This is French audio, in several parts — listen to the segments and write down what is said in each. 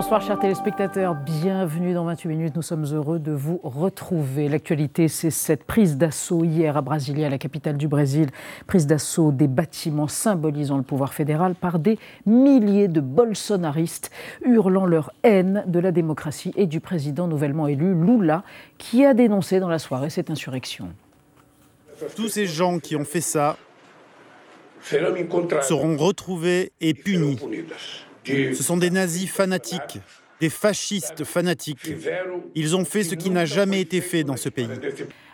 Bonsoir chers téléspectateurs, bienvenue dans 28 minutes. Nous sommes heureux de vous retrouver. L'actualité, c'est cette prise d'assaut hier à Brasilia, la capitale du Brésil, prise d'assaut des bâtiments symbolisant le pouvoir fédéral par des milliers de bolsonaristes hurlant leur haine de la démocratie et du président nouvellement élu Lula, qui a dénoncé dans la soirée cette insurrection. Tous ces gens qui ont fait ça seront retrouvés et punis. Ce sont des nazis fanatiques, des fascistes fanatiques. Ils ont fait ce qui n'a jamais été fait dans ce pays.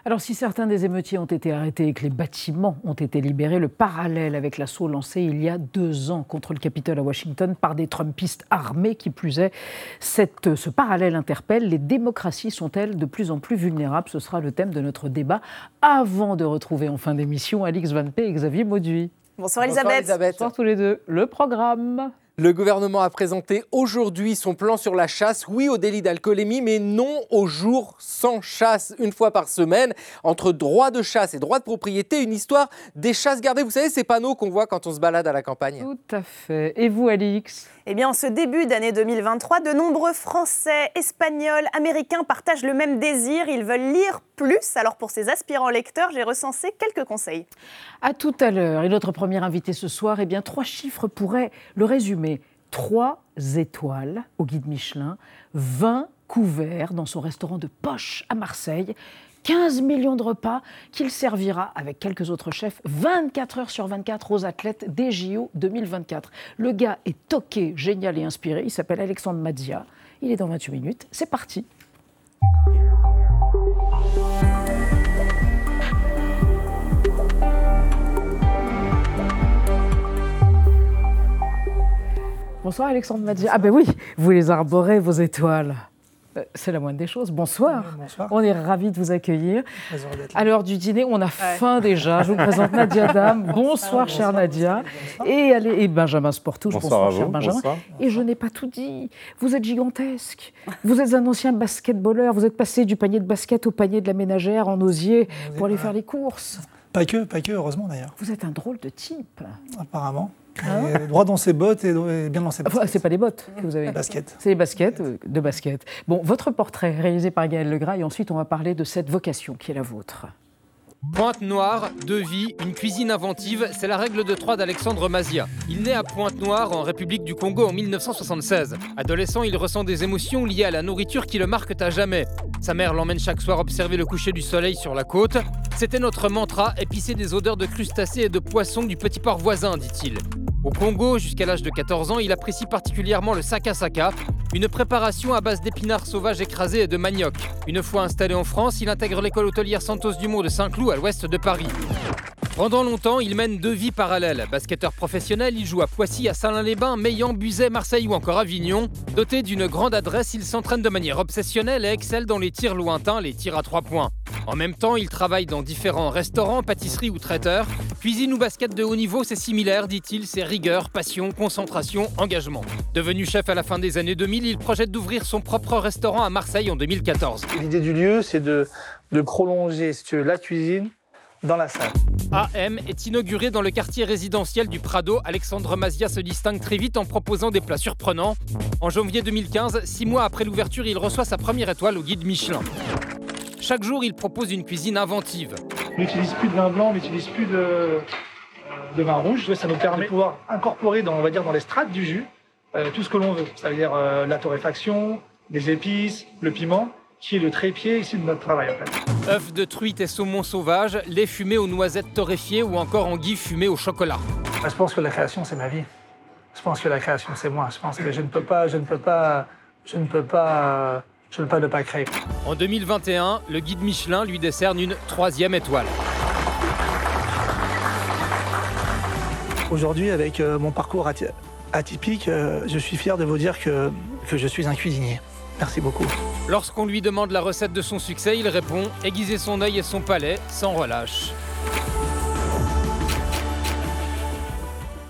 Alors si certains des émeutiers ont été arrêtés et que les bâtiments ont été libérés, le parallèle avec l'assaut lancé il y a deux ans contre le Capitole à Washington par des Trumpistes armés, qui plus est, cette, ce parallèle interpelle. Les démocraties sont-elles de plus en plus vulnérables? Ce sera le thème de notre débat avant de retrouver en fin d'émission Alix Van P et Xavier Mauduit. Bonsoir Elisabeth. Bonsoir tous les deux. Le programme. Le gouvernement a présenté aujourd'hui son plan sur la chasse, oui au délit d'alcoolémie, mais non au jour sans chasse, une fois par semaine. Entre droit de chasse et droit de propriété, une histoire des chasses gardées. Vous savez, ces panneaux qu'on voit quand on se balade à la campagne Tout à fait. Et vous, Alix? Eh bien, en ce début d'année 2023, de nombreux Français, Espagnols, Américains partagent le même désir. Ils veulent lire plus. Alors, pour ces aspirants lecteurs, j'ai recensé quelques conseils. À tout à l'heure. Et notre premier invité ce soir, eh bien, trois chiffres pourraient le résumer. Trois étoiles au guide Michelin, 20 couverts dans son restaurant de poche à Marseille. 15 millions de repas qu'il servira avec quelques autres chefs 24 heures sur 24 aux athlètes des JO 2024. Le gars est toqué, génial et inspiré. Il s'appelle Alexandre Madzia. Il est dans 28 minutes. C'est parti. Bonsoir Alexandre Madzia. Ah ben oui, vous les arborez, vos étoiles. Euh, c'est la moindre des choses. Bonsoir. Bonsoir. On est ravis de vous accueillir. À l'heure du dîner, on a faim déjà. Je vous présente Nadia Dam. Bonsoir, chère Nadia. Et, allez, et Benjamin Sportouche. Bonsoir, cher Benjamin. Bonsoir. Et je n'ai pas tout dit. Vous êtes gigantesque. Vous êtes un ancien basketballeur. Vous êtes passé du panier de basket au panier de la ménagère en osier pour aller faire les courses. Pas que, pas que, heureusement d'ailleurs. Vous êtes un drôle de type. Apparemment. Et droit dans ses bottes et bien dans ses baskets. Enfin, c'est pas des bottes que vous avez. Basket. C'est des baskets, euh, de basket. Bon, votre portrait réalisé par Gaël Legras et ensuite on va parler de cette vocation qui est la vôtre. Pointe-Noire, deux vies, une cuisine inventive, c'est la règle de trois d'Alexandre Mazia. Il naît à Pointe-Noire, en République du Congo, en 1976. Adolescent, il ressent des émotions liées à la nourriture qui le marquent à jamais. Sa mère l'emmène chaque soir observer le coucher du soleil sur la côte. C'était notre mantra, épicer des odeurs de crustacés et de poissons du petit port voisin, dit-il. Au Congo, jusqu'à l'âge de 14 ans, il apprécie particulièrement le saka-saka, une préparation à base d'épinards sauvages écrasés et de manioc. Une fois installé en France, il intègre l'école hôtelière Santos Dumont de Saint-Cloud à l'ouest de Paris. Pendant longtemps, il mène deux vies parallèles. Basketteur professionnel, il joue à Poissy, à Salins-les-Bains, Meillan, Buzet, Marseille ou encore Avignon. Doté d'une grande adresse, il s'entraîne de manière obsessionnelle et excelle dans les tirs lointains, les tirs à trois points. En même temps, il travaille dans différents restaurants, pâtisseries ou traiteurs. Cuisine ou basket de haut niveau, c'est similaire, dit-il, c'est rigueur, passion, concentration, engagement. Devenu chef à la fin des années 2000, il projette d'ouvrir son propre restaurant à Marseille en 2014. L'idée du lieu, c'est de, prolonger la cuisine dans la salle. AM est inauguré dans le quartier résidentiel du Prado. Alexandre Mazia se distingue très vite en proposant des plats surprenants. En janvier 2015, six mois après l'ouverture, il reçoit sa première étoile au guide Michelin. Chaque jour, il propose une cuisine inventive. On n'utilise plus de vin blanc, on n'utilise plus de, de vin rouge. Ça nous permet de pouvoir incorporer dans, on va dire, dans les strates du jus euh, tout ce que l'on veut. Ça veut dire euh, la torréfaction, les épices, le piment, qui est le trépied ici de notre travail en fait. Œufs de truite et saumon sauvage, lait fumé aux noisettes torréfiées ou encore anguilles fumées au chocolat. Je pense que la création, c'est ma vie. Je pense que la création, c'est moi. Je pense que je ne peux pas, je ne peux pas, je ne peux pas, je ne peux pas ne pas créer. En 2021, le guide Michelin lui décerne une troisième étoile. Aujourd'hui, avec euh, mon parcours aty- atypique, euh, je suis fier de vous dire que, que je suis un cuisinier. Merci beaucoup. Lorsqu'on lui demande la recette de son succès, il répond aiguiser son œil et son palais sans relâche.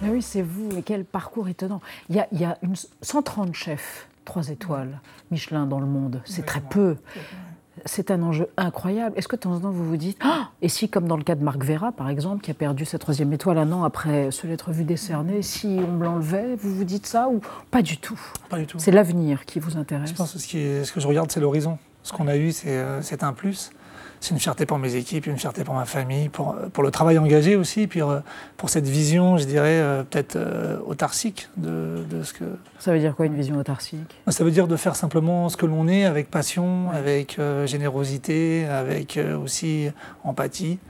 Mais oui, c'est vous, et quel parcours étonnant. Il y a, il y a une, 130 chefs, 3 étoiles, Michelin dans le monde, c'est très peu. C'est un enjeu incroyable. Est-ce que de temps en temps vous vous dites, ah, et si comme dans le cas de Marc Vera par exemple, qui a perdu sa troisième étoile un an après se l'être vu décerner, si on me l'enlevait, vous vous dites ça ou pas du tout? Pas du tout. C'est l'avenir qui vous intéresse Je pense que ce, qui est- ce que je regarde, c'est l'horizon. Ce qu'on a eu, c'est euh, c'est un plus. C'est une fierté pour mes équipes, une fierté pour ma famille, pour, pour le travail engagé aussi, puis euh, pour cette vision, je dirais, euh, peut-être euh, autarcique de, de ce que. Ça veut dire quoi une vision autarcique? Ça veut dire de faire simplement ce que l'on est avec passion, avec euh, générosité, avec euh, aussi empathie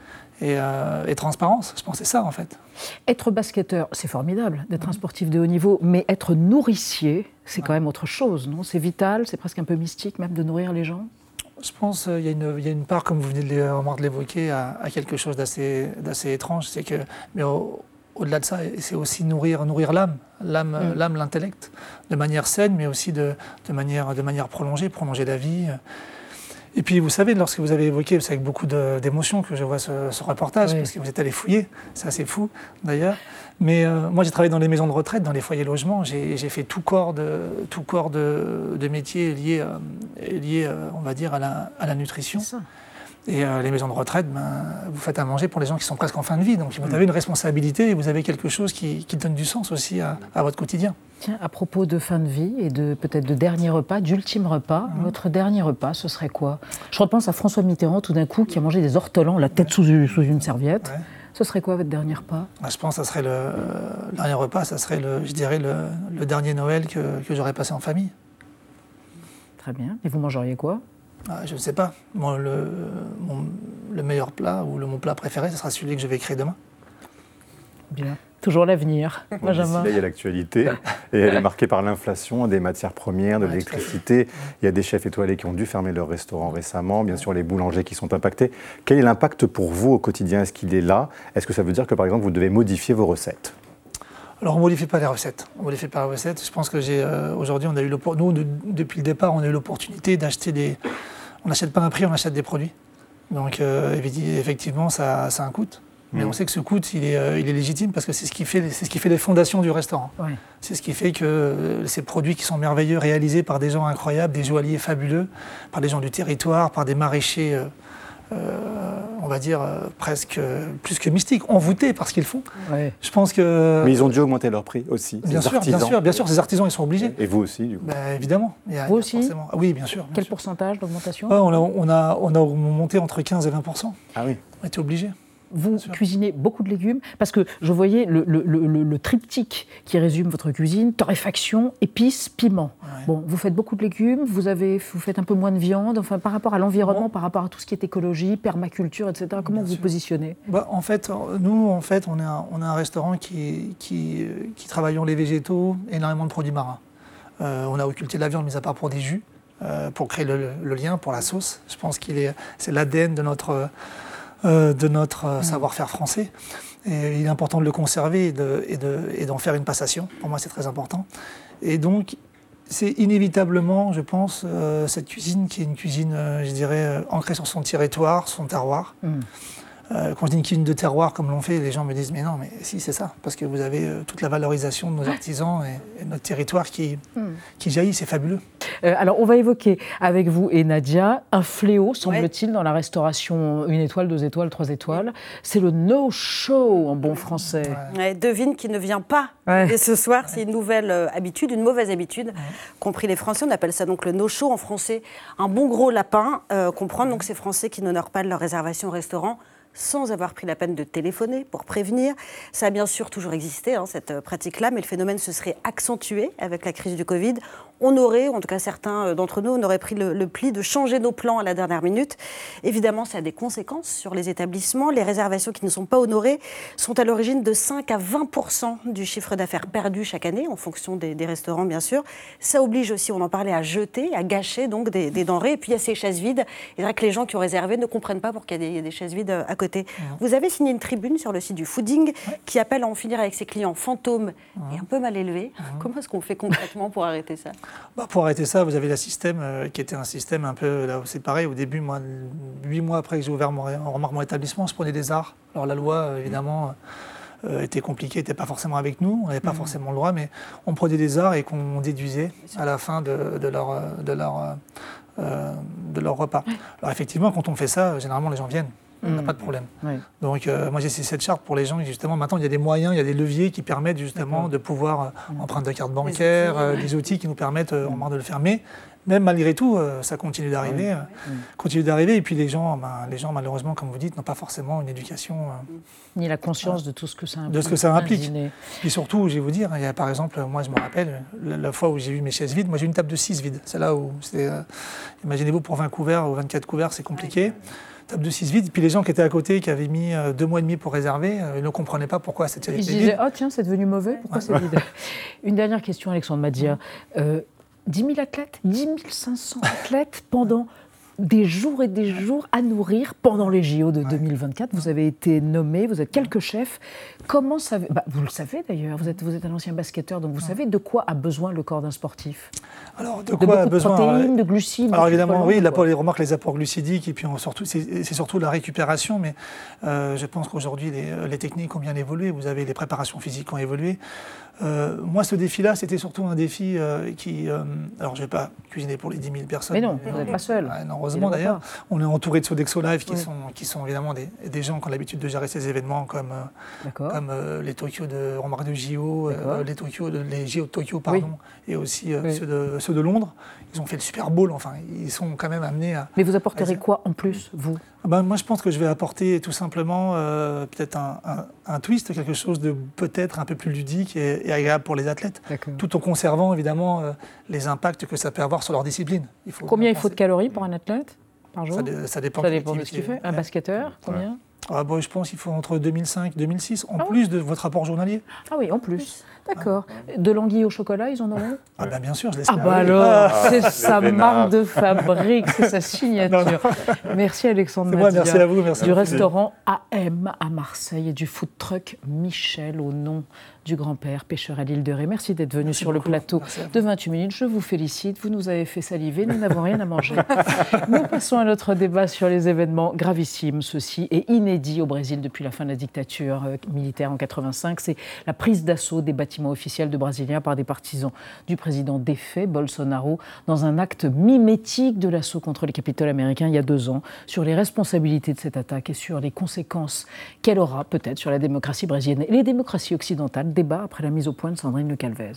et, euh, et transparence. Je pense que c'est ça en fait. Être basketteur, c'est formidable d'être un sportif de haut niveau, mais être nourricier, c'est quand même autre chose, non? C'est vital, c'est presque un peu mystique même de nourrir les gens? Je pense qu'il y, a une- il y a une part, comme vous venez de de l'évoquer, à, à quelque chose d'assez d'assez étrange. C'est que, mais au- au-delà de ça, c'est aussi nourrir, nourrir l'âme, l'âme, Mm. l'âme, l'intellect, de manière saine, mais aussi de, de manière, de manière prolongée, prolonger la vie. Et puis, vous savez, lorsque vous avez évoqué, c'est avec beaucoup d'émotion que je vois ce, ce reportage, Oui. parce que vous êtes allé fouiller, c'est assez fou d'ailleurs. Mais euh, moi, j'ai travaillé dans les maisons de retraite, dans les foyers logements. J'ai j'ai fait tout corps de, tout corps de, de métier lié, euh, lié euh, on va dire, à la, à la nutrition. Et euh, les maisons de retraite, ben, vous faites à manger pour les gens qui sont presque en fin de vie. Donc vous avez une responsabilité et vous avez quelque chose qui, qui donne du sens aussi à, à votre quotidien. Tiens, à propos de fin de vie et de peut-être de dernier repas, d'ultime repas, votre dernier repas, ce serait quoi? Je repense à François Mitterrand tout d'un coup qui a mangé des ortolans, la tête sous, une- sous une serviette. Ouais. Ce serait quoi votre dernier repas? Ben, Je pense que ça serait le, euh, le dernier repas, ça serait, le, je dirais, le, le dernier Noël que, que j'aurais passé en famille. Très bien. Et vous mangeriez quoi? Je ne sais pas. Moi, le, mon- le meilleur plat ou le, mon plat préféré, ce sera celui que je vais créer demain. Bien. Toujours l'avenir. Bon, Benjamin. Là, il y a l'actualité, et elle est marquée par l'inflation des matières premières, de Ouais, l'électricité. Il y a des chefs étoilés qui ont dû fermer leur restaurant récemment, bien sûr les boulangers qui sont impactés. Quel est l'impact pour vous au quotidien? Est-ce qu'il est là? Est-ce que ça veut dire que, par exemple, vous devez modifier vos recettes? Alors, on ne modifie pas les recettes. On ne modifie pas les recettes. Je pense que j'ai euh, aujourd'hui, on a eu nous, de- depuis le départ, on a eu l'opportunité d'acheter des. On n'achète pas un prix, on achète des produits. Donc, euh, effectivement, ça, ça a un coût. Mais Mhm. on sait que ce coût, il est, euh, il est légitime parce que c'est ce, qui fait, c'est ce qui fait les fondations du restaurant. C'est ce qui fait que euh, ces produits qui sont merveilleux, réalisés par des gens incroyables, des joailliers fabuleux, par des gens du territoire, par des maraîchers, on va dire, euh, presque euh, plus que mystiques, envoûtés par ce qu'ils font. Ouais. Je pense que. Mais ils ont dû augmenter leur prix aussi. Bien ces sûr, bien sûr, bien sûr, ces artisans, ils sont obligés. Et vous aussi, du coup. Ben, évidemment. Il y a- Vous aussi forcément- Ah Oui, bien sûr. bien Quel sûr. pourcentage d'augmentation? Ouais, on, a, on, a, on a monté entre 15 et 20 Ah oui. On était obligés. Vous cuisinez beaucoup de légumes Parce que je voyais le, le- le- le- le triptyque qui résume votre cuisine torréfaction, épices, piment. Ouais. Bon, vous faites beaucoup de légumes, vous, avez, vous faites un peu moins de viande, enfin par rapport à l'environnement, par rapport à tout ce qui est écologie, permaculture, etc. Comment Bien vous positionnez? Bah, en fait, nous, en fait, on, est un, on a un restaurant qui, qui, euh, qui travaillons les végétaux, énormément de produits marins. Euh, on a occulté la viande, mis à part pour des jus, euh, pour créer le, lien, pour la sauce. Je pense qu'il est, c'est l'ADN de notre, euh, de notre euh, savoir-faire français. Et il est important de le conserver et, de, et, de, et d'en faire une passation. Pour moi, c'est très important. Et donc, c'est inévitablement, je pense, euh, cette cuisine qui est une cuisine, euh, je dirais, euh, ancrée sur son territoire, son terroir. Mm. Euh, quand je dis une cuisine de terroir comme l'on fait, les gens me disent mais non, mais si c'est ça, parce que vous avez euh, toute la valorisation de nos artisans et, et de notre territoire qui, qui jaillit, c'est fabuleux. Euh, alors, on va évoquer avec vous et Nadia un fléau, semble-t-il, dans la restauration une étoile, deux étoiles, trois étoiles. C'est le no-show en bon français. Ouais, devine qui ne vient pas. Ouais. Et ce soir, c'est une nouvelle euh, habitude, une mauvaise habitude, compris les Français. On appelle ça donc le no-show en français. Un bon gros lapin, euh, comprendre donc ces Français qui n'honorent pas leur réservation au restaurant sans avoir pris la peine de téléphoner pour prévenir. Ça a bien sûr toujours existé, hein, cette euh, pratique-là, mais le phénomène se serait accentué avec la crise du Covid. On aurait, en tout cas certains euh, d'entre nous, on aurait pris le, pli de changer nos plans à la dernière minute. Évidemment, ça a des conséquences sur les établissements. Les réservations qui ne sont pas honorées sont à l'origine de 5 à 20 du chiffre d'affaires perdu chaque année, en fonction des, restaurants, bien sûr. Ça oblige aussi, on en parlait, à jeter, à gâcher donc des, denrées. Et puis il y a ces chaises vides. C'est vrai que les gens qui ont réservé ne comprennent pas pourquoi il y a des, il y a des chaises vides euh, à côté. Vous avez signé une tribune sur le site du Fooding qui appelle à en finir avec ses clients fantômes et un peu mal élevés. Comment est-ce qu'on fait concrètement pour arrêter ça? Bah, pour arrêter ça, vous avez le système euh, qui était un système un peu. Là, c'est pareil, au début, moi, huit mois après que j'ai ouvert mon, mon établissement, je prenais des arts. Alors la loi, euh, évidemment, était compliqué, n'était pas forcément avec nous, on n'avait pas forcément le droit, mais on prenait des arts et qu'on déduisait à la fin de, de leur, de leur, de leur repas. Alors effectivement, quand on fait ça, généralement les gens viennent. On n'a pas de problème. Donc, moi, j'ai cette charte pour les gens. Justement, maintenant, il y a des moyens, il y a des leviers qui permettent justement de pouvoir emprunter de carte bancaire, des outils qui nous permettent au moins de le fermer même malgré tout, euh, ça continue d'arriver, euh, continue d'arriver. Et puis les gens, ben, les gens, malheureusement, comme vous dites, n'ont pas forcément une éducation euh, ni la conscience de tout ce que ça implique. De ce que ça implique. Et surtout, je vais vous dire, il y a, par exemple, moi, je me rappelle la, fois où j'ai vu mes chaises vides. Moi, j'ai une table de 6 vides. C'est là où, imaginez-vous, pour 20 couverts ou 24 couverts, c'est compliqué. Table de 6 vides. Puis les gens qui étaient à côté, qui avaient mis deux mois et demi pour réserver, ils ne comprenaient pas pourquoi c'était vide. Ils disaient, oh tiens, c'est devenu mauvais, pourquoi c'est vide? Une dernière question, Alexandre Madia. 10 000 athlètes, 10 500 athlètes pendant des jours et des jours à nourrir pendant les JO de 2024. Vous avez été nommé, vous êtes quelques chefs. Comment savez bah, Vous le savez d'ailleurs, vous êtes, vous êtes un ancien basketteur, donc vous savez de quoi a besoin le corps d'un sportif Alors, de, quoi a besoin De protéines, de glucides Alors évidemment, oui, la, les remarques, les apports glucidiques, et puis surtout, c'est surtout la récupération, mais euh, je pense qu'aujourd'hui, les, les, techniques ont bien évolué, vous avez les préparations physiques qui ont évolué. Euh, moi, ce défi-là, c'était surtout un défi euh, qui. alors, je ne vais pas cuisiner pour les 10 000 personnes. Mais non, vous n'êtes pas seul. heureusement d'ailleurs. On est entouré de Sodexo Live qui, sont, qui sont évidemment des, des, gens qui ont l'habitude de gérer ces événements comme, comme les Tokyo de remarque de JO, les, Tokyo de, les JO de Tokyo, pardon, et aussi ceux, de, ceux de Londres. Ils ont fait le Super Bowl, enfin, ils sont quand même amenés à. Mais vous apporterez quoi en plus, vous? Ben, Moi, je pense que je vais apporter tout simplement peut-être un, un, twist, quelque chose de peut-être un peu plus ludique et, agréable pour les athlètes, tout en conservant évidemment les impacts que ça peut avoir sur leur discipline. Il faut Combien il faut de calories pour un athlète par jour? ça, dépend, ça dépend de ce qu'il fait. Un basketteur, combien? Ah bon, Je pense qu'il faut entre 2005 et 2006, en ah plus de votre rapport journalier. Ah oui, en plus. D'accord. De l'anguille au chocolat, ils en auront Ah ben bien sûr, je l'espère. Ah bah alors, ah, c'est sa marque de fabrique, c'est sa signature. Merci Alexandre moi, merci à vous. Merci du restaurant AM à Marseille et du food truck Michel au nom du grand-père, pêcheur à l'île de Ré. Merci d'être venu sur le plateau de 28 minutes. Je vous félicite, vous nous avez fait saliver, nous n'avons rien à manger. nous passons à notre débat sur les événements gravissimes. Ceci est inédit au Brésil depuis la fin de la dictature euh, militaire en 85. C'est la prise d'assaut des bâtiments officiels de Brasilia par des partisans du président défait, Bolsonaro, dans un acte mimétique de l'assaut contre les capitales américains il y a deux ans, sur les responsabilités de cette attaque et sur les conséquences qu'elle aura peut-être sur la démocratie brésilienne et les démocraties occidentales débat après la mise au point de Sandrine Le Calvez.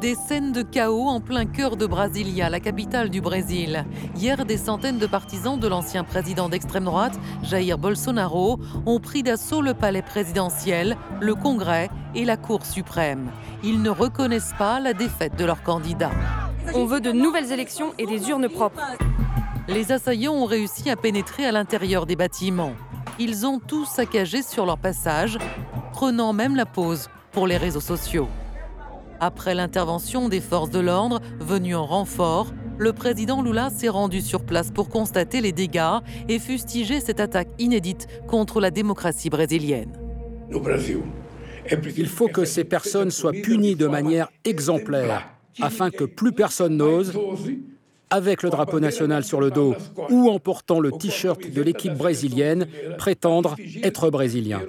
Des scènes de chaos en plein cœur de Brasilia, la capitale du Brésil. Hier, des centaines de partisans de l'ancien président d'extrême droite, Jair Bolsonaro, ont pris d'assaut le palais présidentiel, le Congrès et la Cour suprême. Ils ne reconnaissent pas la défaite de leur candidat. On veut de nouvelles élections et des urnes propres. Les assaillants ont réussi à pénétrer à l'intérieur des bâtiments. Ils ont tous saccagé sur leur passage, prenant même la pause pour les réseaux sociaux. Après l'intervention des forces de l'ordre venues en renfort, le président Lula s'est rendu sur place pour constater les dégâts et fustiger cette attaque inédite contre la démocratie brésilienne. Il faut que ces personnes soient punies de manière exemplaire afin que plus personne n'ose avec le drapeau national sur le dos ou en portant le t-shirt de l'équipe brésilienne, prétendre être brésilien.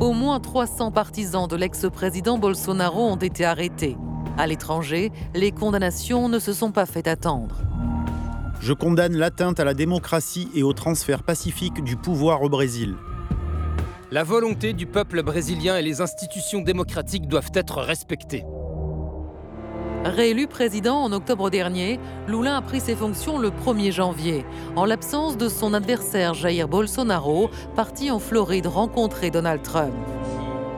Au moins 300 partisans de l'ex-président Bolsonaro ont été arrêtés. À l'étranger, les condamnations ne se sont pas fait attendre. Je condamne l'atteinte à la démocratie et au transfert pacifique du pouvoir au Brésil. La volonté du peuple brésilien et les institutions démocratiques doivent être respectées. Réélu président en octobre dernier, Lula a pris ses fonctions le 1er janvier, en l'absence de son adversaire Jair Bolsonaro, parti en Floride rencontrer Donald Trump.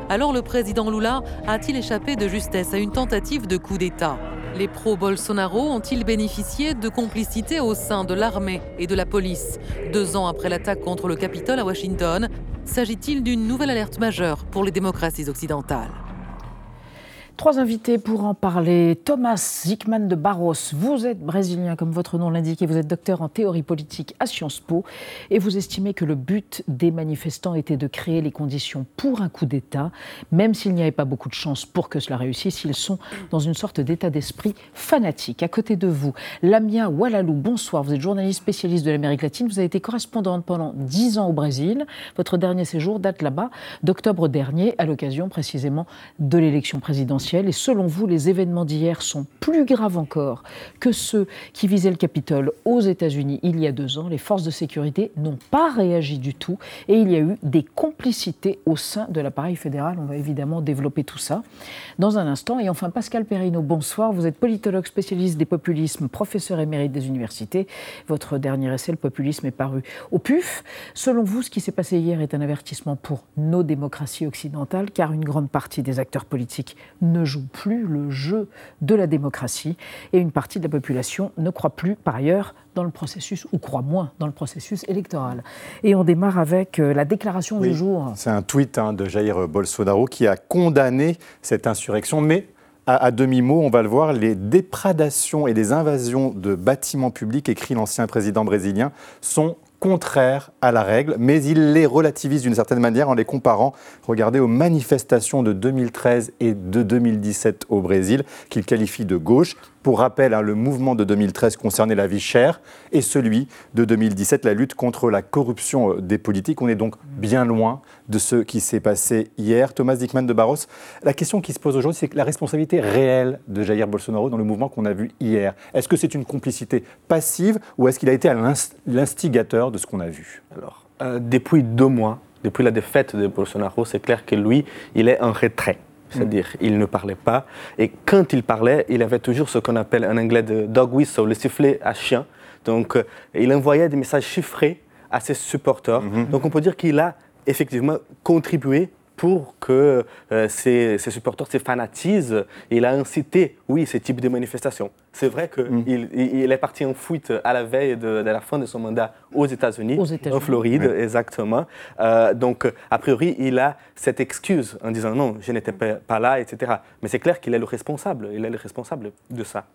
Alors le président Lula a-t-il échappé de justesse à une tentative de coup d'État? Les pro-Bolsonaro ont-ils bénéficié de complicité au sein de l'armée et de la police? Deux ans après l'attaque contre le Capitole à Washington, s'agit-il d'une nouvelle alerte majeure pour les démocraties occidentales? Trois invités pour en parler. Thomas Zickman de Barros, vous êtes brésilien comme votre nom l'indique et vous êtes docteur en théorie politique à Sciences Po et vous estimez que le but des manifestants était de créer les conditions pour un coup d'État, même s'il n'y avait pas beaucoup de chances pour que cela réussisse, ils sont dans une sorte d'état d'esprit fanatique. À côté de vous, Lamia Walalou, bonsoir, vous êtes journaliste spécialiste de l'Amérique latine, vous avez été correspondante pendant dix ans au Brésil. Votre dernier séjour date là-bas d'octobre dernier, à l'occasion précisément de l'élection présidentielle et selon vous, les événements d'hier sont plus graves encore que ceux qui visaient le Capitole aux États-Unis il y a deux ans? Les forces de sécurité n'ont pas réagi du tout et il y a eu des complicités au sein de l'appareil fédéral. On va évidemment développer tout ça dans un instant. Et enfin, Pascal Perrino, bonsoir. Vous êtes politologue spécialiste des populismes, professeur émérite des universités. Votre dernier essai, Le populisme, est paru au PUF. Selon vous, ce qui s'est passé hier est un avertissement pour nos démocraties occidentales, car une grande partie des acteurs politiques ne ne joue plus le jeu de la démocratie et une partie de la population ne croit plus, par ailleurs, dans le processus, ou croit moins dans le processus électoral. Et on démarre avec euh, la déclaration du jour. C'est un tweet hein, de Jair Bolsonaro qui a condamné cette insurrection, mais à, demi-mot, on va le voir, les déprédations et les invasions de bâtiments publics, écrit l'ancien président brésilien, sont contraires à la règle, mais il les relativise d'une certaine manière en les comparant, regardez, aux manifestations de 2013 et de 2017 au Brésil, qu'il qualifie de gauche. Pour rappel, hein, le mouvement de 2013 concernait la vie chère et celui de 2017, la lutte contre la corruption euh, des politiques. On est donc bien loin de ce qui s'est passé hier. Thomas Dickman de Barros, la question qui se pose aujourd'hui, c'est la responsabilité réelle de Jair Bolsonaro dans le mouvement qu'on a vu hier. Est-ce que c'est une complicité passive ou est-ce qu'il a été l'instigateur de ce qu'on a vu? Alors, euh, depuis deux mois, depuis la défaite de Bolsonaro, c'est clair que lui, il est en retrait. C'est-à-dire, il ne parlait pas. Et quand il parlait, il avait toujours ce qu'on appelle en anglais de dog whistle, le sifflet à chien. Donc, euh, il envoyait des messages chiffrés à ses supporters. Mhm. Donc, on peut dire qu'il a effectivement contribué pour que euh, ses, supporters se fanatisent. Il a incité, oui, ce type de manifestation. C'est vrai qu'il mm. il est parti en fuite à la veille de, la fin de son mandat aux États-Unis, en Floride, exactement. Euh, donc, a priori, il a cette excuse en disant non, je n'étais pas là, etc. Mais c'est clair qu'il est le responsable. Il est le responsable de ça.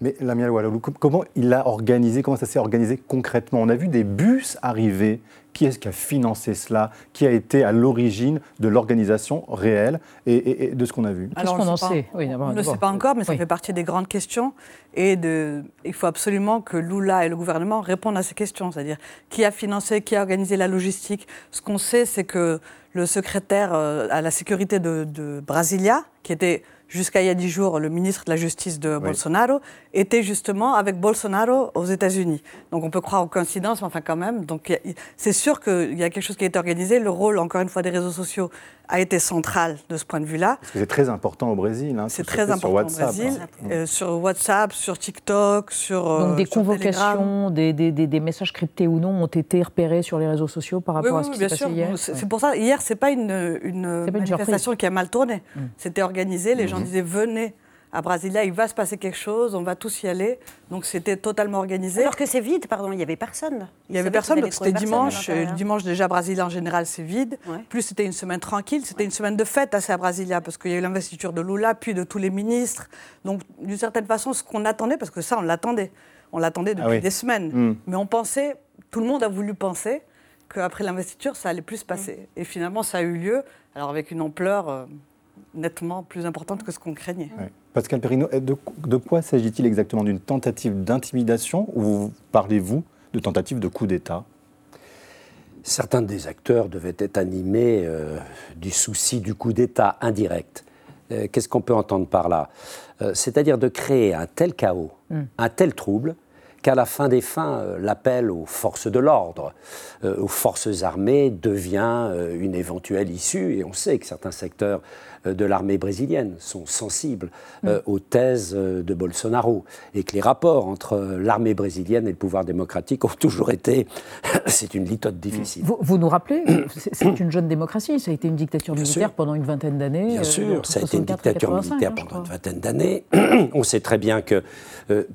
Mais Lamia Oualalou, comment il a organisé, comment ça s'est organisé concrètement? On a vu des bus arriver. Qui est-ce qui a financé cela? Qui a été à l'origine de l'organisation réelle et, de ce qu'on a vu? Qu'est-ce qu'on en sait On ne le sait pas encore, mais ça fait partie des grandes questions. Et de, il faut absolument que Lula et le gouvernement répondent à ces questions. C'est-à-dire qui a financé, qui a organisé la logistique? Ce qu'on sait, c'est que le secrétaire euh, à la sécurité de, de Brasilia, qui était jusqu'à il y a dix jours, le ministre de la Justice de Bolsonaro était justement avec Bolsonaro aux États-Unis. Donc on peut croire aux coïncidences, mais enfin quand même. Donc c'est sûr qu'il y a quelque chose qui a été organisé. Le rôle, encore une fois, des réseaux sociaux a été central de ce point de vue-là. Parce que c'est très important au Brésil. Hein, c'est très important au Brésil. Hein. Euh, sur WhatsApp, sur TikTok, sur. Donc des convocations, des, des, des, messages cryptés ou non ont été repérés sur les réseaux sociaux par rapport à ce qui s'est passé hier? C'est pour ça, hier, c'est pas une, une manifestation qui a mal tourné. Mm. C'était organisé, les gens mm-hmm. disaient venez à Brasilia, il va se passer quelque chose, on va tous y aller. Donc c'était totalement organisé. Alors que c'est vide, pardon, il n'y avait personne. Il n'y avait personne, donc c'était dimanche. Le dimanche déjà, Brasilia en général, c'est vide. Plus c'était une semaine tranquille, c'était une semaine de fête assez à Brasilia, parce qu'il y a eu l'investiture de Lula, puis de tous les ministres. Donc d'une certaine façon, ce qu'on attendait, parce que ça, on l'attendait. On l'attendait depuis ah des semaines. Hmm. Mais on pensait, tout le monde a voulu penser qu'après l'investiture, ça allait plus se passer. Et finalement, ça a eu lieu, alors avec une ampleur... Euh, nettement plus importante que ce qu'on craignait. Pascal Perrino, de, de quoi s'agit-il exactement D'une tentative d'intimidation ou parlez-vous de tentative de coup d'État? Certains des acteurs devaient être animés euh, du souci du coup d'État indirect. Euh, qu'est-ce qu'on peut entendre par là? Euh, C'est-à-dire de créer un tel chaos, hmm. un tel trouble, qu'à la fin des fins, l'appel aux forces de l'ordre, aux forces armées devient une éventuelle issue. Et on sait que certains secteurs euh, de l'armée brésilienne sont sensibles euh, mm. aux thèses euh, de Bolsonaro et que les rapports entre l'armée brésilienne et le pouvoir démocratique ont toujours été. c'est une litote difficile. Vous, nous rappelez, c'est une jeune démocratie, ça a été une dictature militaire pendant une vingtaine d'années. Bien sûr, ça a été une dictature militaire hein, pendant une vingtaine d'années. On sait très bien que